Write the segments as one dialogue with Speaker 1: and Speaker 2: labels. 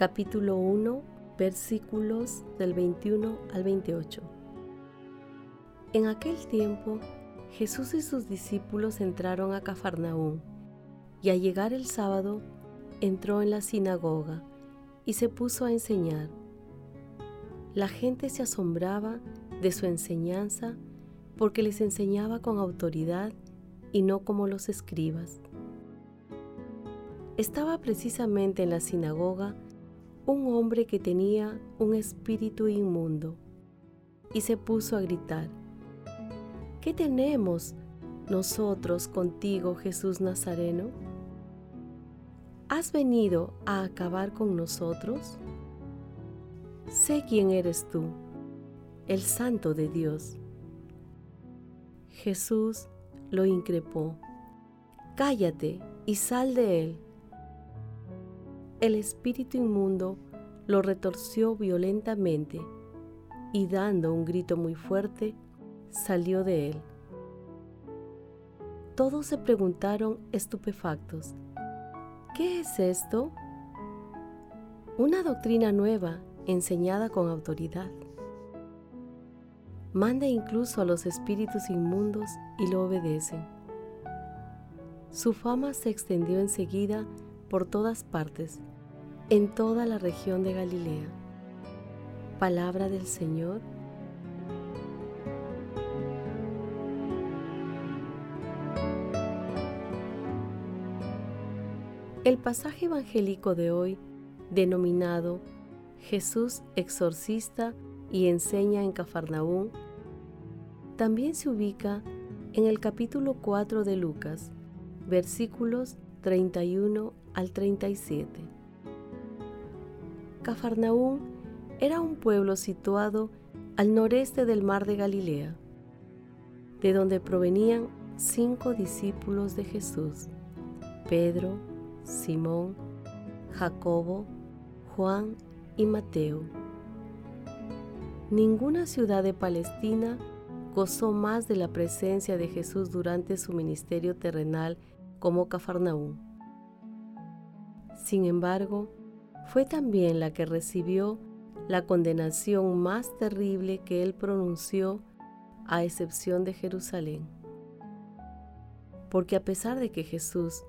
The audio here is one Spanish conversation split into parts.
Speaker 1: capítulo 1, versículos del 21 al 28. En aquel tiempo, Jesús y sus discípulos entraron a Cafarnaún, y al llegar el sábado, entró en la sinagoga y se puso a enseñar. La gente se asombraba de su enseñanza porque les enseñaba con autoridad y no como los escribas estaba precisamente en la sinagoga un hombre que tenía un espíritu inmundo y se puso a gritar, ¿qué tenemos nosotros contigo, Jesús Nazareno? ¿Has venido a acabar con nosotros? Sé quién eres tú, el Santo de Dios. Jesús lo increpó, cállate y sal de él el espíritu inmundo lo retorció violentamente y dando un grito muy fuerte, salió de él. Todos se preguntaron estupefactos, ¿qué es esto? Una doctrina nueva enseñada con autoridad. Manda incluso a los espíritus inmundos y lo obedecen. Su fama se extendió enseguida por todas partes en toda la región de Galilea. Palabra del Señor. El pasaje evangélico de hoy, denominado Jesús exorcista y enseña en Cafarnaún, también se ubica en el capítulo 4 de Lucas, versículos 31 al 37. Cafarnaún era un pueblo situado al noreste del mar de Galilea, de donde provenían cinco discípulos de Jesús, Pedro, Simón, Jacobo, Juan y Mateo. Ninguna ciudad de Palestina gozó más de la presencia de Jesús durante su ministerio terrenal como Cafarnaún. Sin embargo, fue también la que recibió la condenación más terrible que él pronunció a excepción de Jerusalén. Porque a pesar de que Jesús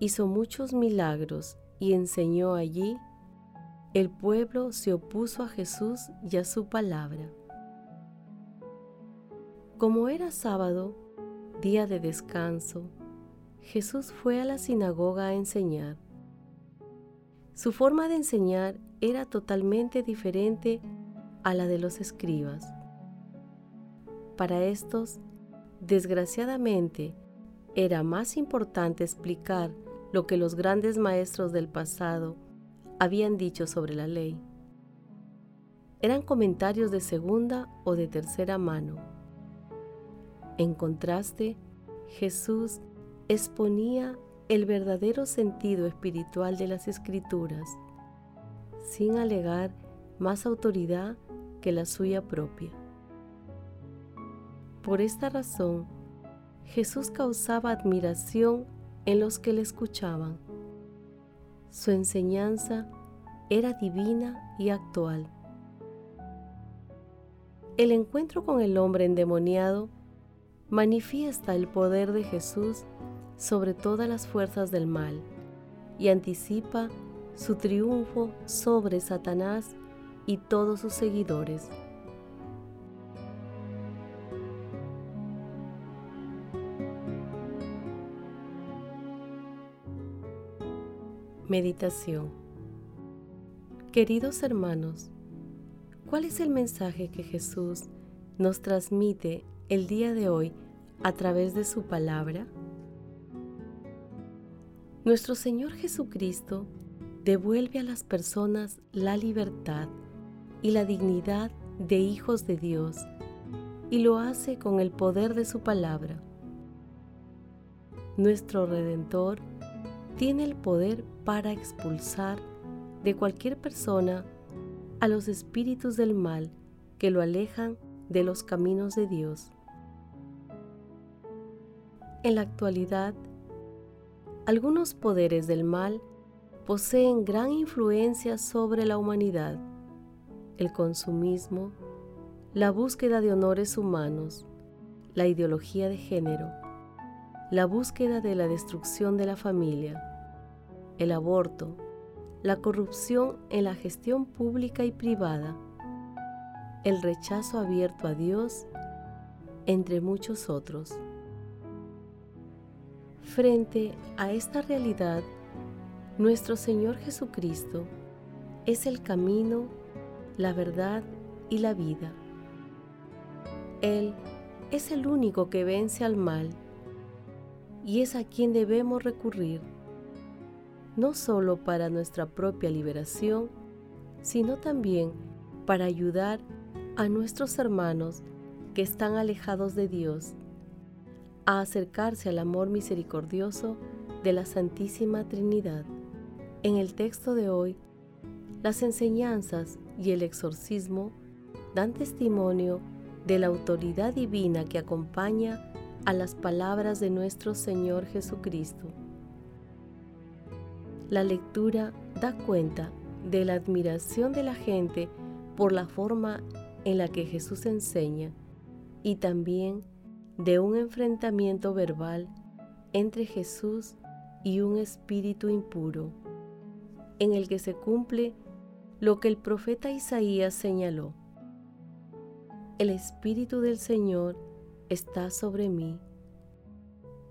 Speaker 1: hizo muchos milagros y enseñó allí, el pueblo se opuso a Jesús y a su palabra. Como era sábado, día de descanso, Jesús fue a la sinagoga a enseñar. Su forma de enseñar era totalmente diferente a la de los escribas. Para estos, desgraciadamente, era más importante explicar lo que los grandes maestros del pasado habían dicho sobre la ley. Eran comentarios de segunda o de tercera mano. En contraste, Jesús exponía el verdadero sentido espiritual de las escrituras, sin alegar más autoridad que la suya propia. Por esta razón, Jesús causaba admiración en los que le escuchaban. Su enseñanza era divina y actual. El encuentro con el hombre endemoniado manifiesta el poder de Jesús sobre todas las fuerzas del mal y anticipa su triunfo sobre Satanás y todos sus seguidores. Meditación Queridos hermanos, ¿cuál es el mensaje que Jesús nos transmite el día de hoy a través de su palabra? Nuestro Señor Jesucristo devuelve a las personas la libertad y la dignidad de hijos de Dios y lo hace con el poder de su palabra. Nuestro Redentor tiene el poder para expulsar de cualquier persona a los espíritus del mal que lo alejan de los caminos de Dios. En la actualidad, algunos poderes del mal poseen gran influencia sobre la humanidad. El consumismo, la búsqueda de honores humanos, la ideología de género, la búsqueda de la destrucción de la familia, el aborto, la corrupción en la gestión pública y privada, el rechazo abierto a Dios, entre muchos otros. Frente a esta realidad, nuestro Señor Jesucristo es el camino, la verdad y la vida. Él es el único que vence al mal y es a quien debemos recurrir, no solo para nuestra propia liberación, sino también para ayudar a nuestros hermanos que están alejados de Dios a acercarse al amor misericordioso de la Santísima Trinidad. En el texto de hoy, las enseñanzas y el exorcismo dan testimonio de la autoridad divina que acompaña a las palabras de nuestro Señor Jesucristo. La lectura da cuenta de la admiración de la gente por la forma en la que Jesús enseña y también de un enfrentamiento verbal entre Jesús y un espíritu impuro, en el que se cumple lo que el profeta Isaías señaló. El Espíritu del Señor está sobre mí,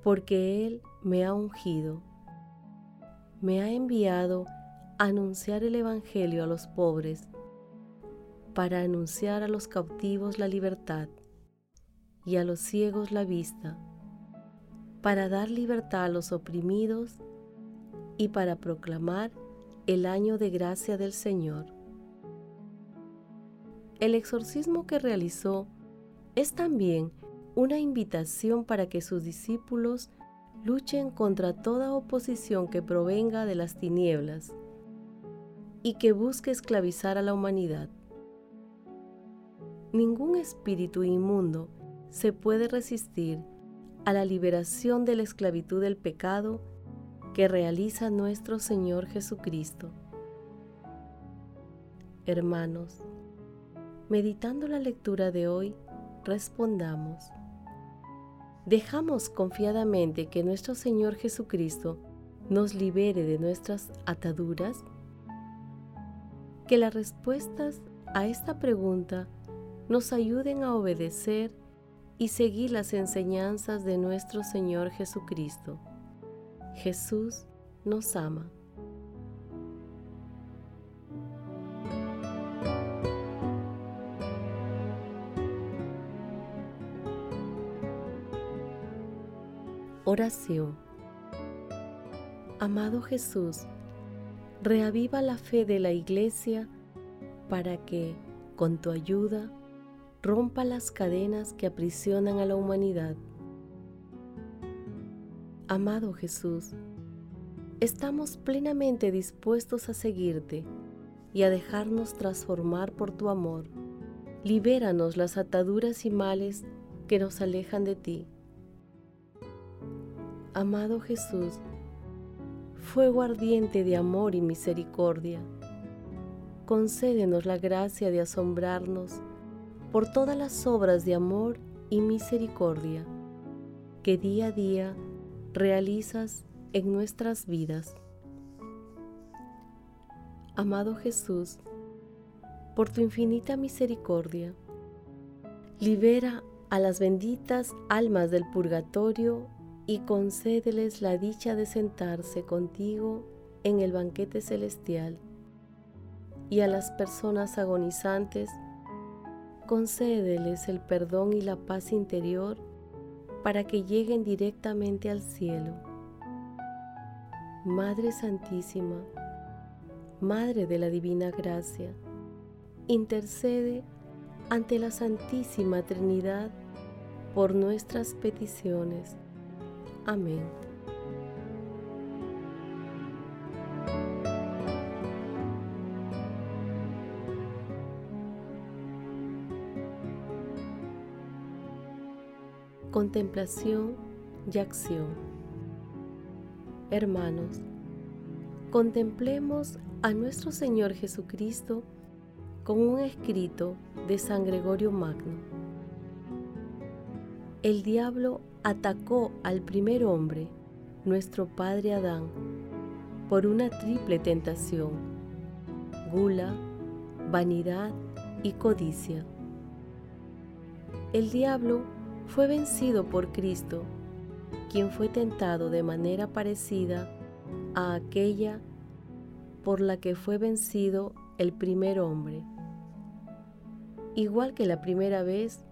Speaker 1: porque Él me ha ungido, me ha enviado a anunciar el Evangelio a los pobres, para anunciar a los cautivos la libertad y a los ciegos la vista, para dar libertad a los oprimidos y para proclamar el año de gracia del Señor. El exorcismo que realizó es también una invitación para que sus discípulos luchen contra toda oposición que provenga de las tinieblas y que busque esclavizar a la humanidad. Ningún espíritu inmundo se puede resistir a la liberación de la esclavitud del pecado que realiza nuestro Señor Jesucristo. Hermanos, meditando la lectura de hoy, respondamos. ¿Dejamos confiadamente que nuestro Señor Jesucristo nos libere de nuestras ataduras? Que las respuestas a esta pregunta nos ayuden a obedecer y seguir las enseñanzas de nuestro Señor Jesucristo. Jesús nos ama. Oración Amado Jesús, reaviva la fe de la Iglesia para que, con tu ayuda, rompa las cadenas que aprisionan a la humanidad. Amado Jesús, estamos plenamente dispuestos a seguirte y a dejarnos transformar por tu amor. Libéranos las ataduras y males que nos alejan de ti. Amado Jesús, fuego ardiente de amor y misericordia, concédenos la gracia de asombrarnos por todas las obras de amor y misericordia que día a día realizas en nuestras vidas. Amado Jesús, por tu infinita misericordia, libera a las benditas almas del purgatorio y concédeles la dicha de sentarse contigo en el banquete celestial. Y a las personas agonizantes, concédeles el perdón y la paz interior para que lleguen directamente al cielo. Madre Santísima, Madre de la Divina Gracia, intercede ante la Santísima Trinidad por nuestras peticiones. Amén. Contemplación y acción. Hermanos, contemplemos a nuestro Señor Jesucristo con un escrito de San Gregorio Magno. El diablo atacó al primer hombre, nuestro padre Adán, por una triple tentación, gula, vanidad y codicia. El diablo fue vencido por Cristo, quien fue tentado de manera parecida a aquella por la que fue vencido el primer hombre. Igual que la primera vez,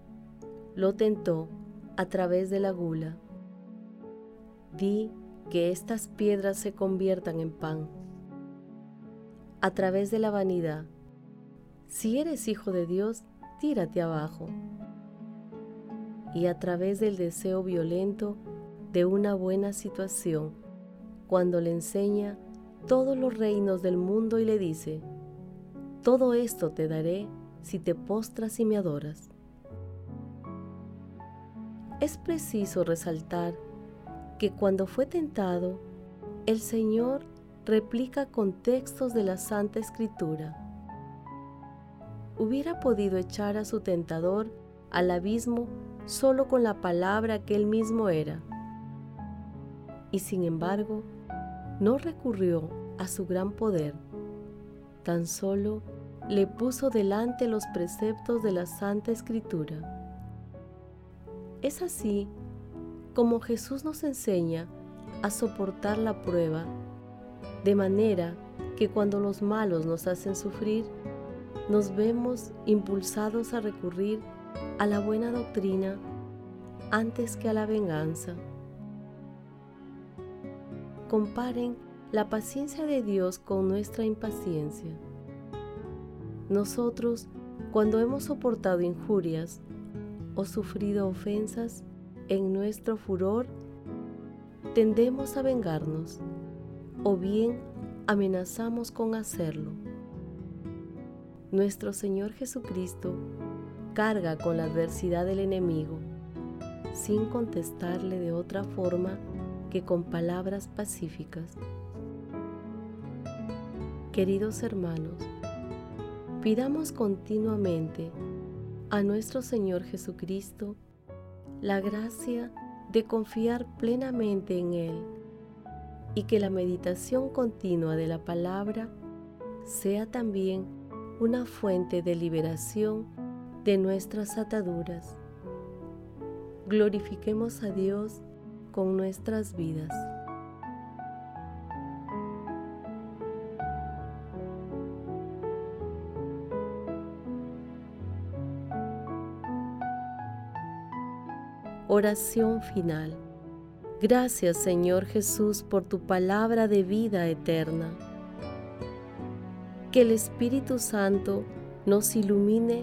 Speaker 1: lo tentó a través de la gula. Di que estas piedras se conviertan en pan. A través de la vanidad. Si eres hijo de Dios, tírate abajo y a través del deseo violento de una buena situación, cuando le enseña todos los reinos del mundo y le dice, todo esto te daré si te postras y me adoras. Es preciso resaltar que cuando fue tentado, el Señor replica con textos de la Santa Escritura. Hubiera podido echar a su tentador al abismo solo con la palabra que él mismo era. Y sin embargo, no recurrió a su gran poder, tan solo le puso delante los preceptos de la Santa Escritura. Es así como Jesús nos enseña a soportar la prueba, de manera que cuando los malos nos hacen sufrir, nos vemos impulsados a recurrir a la buena doctrina antes que a la venganza. Comparen la paciencia de Dios con nuestra impaciencia. Nosotros, cuando hemos soportado injurias o sufrido ofensas en nuestro furor, tendemos a vengarnos o bien amenazamos con hacerlo. Nuestro Señor Jesucristo carga con la adversidad del enemigo, sin contestarle de otra forma que con palabras pacíficas. Queridos hermanos, pidamos continuamente a nuestro Señor Jesucristo la gracia de confiar plenamente en Él y que la meditación continua de la palabra sea también una fuente de liberación de nuestras ataduras. Glorifiquemos a Dios con nuestras vidas. Oración final. Gracias Señor Jesús por tu palabra de vida eterna. Que el Espíritu Santo nos ilumine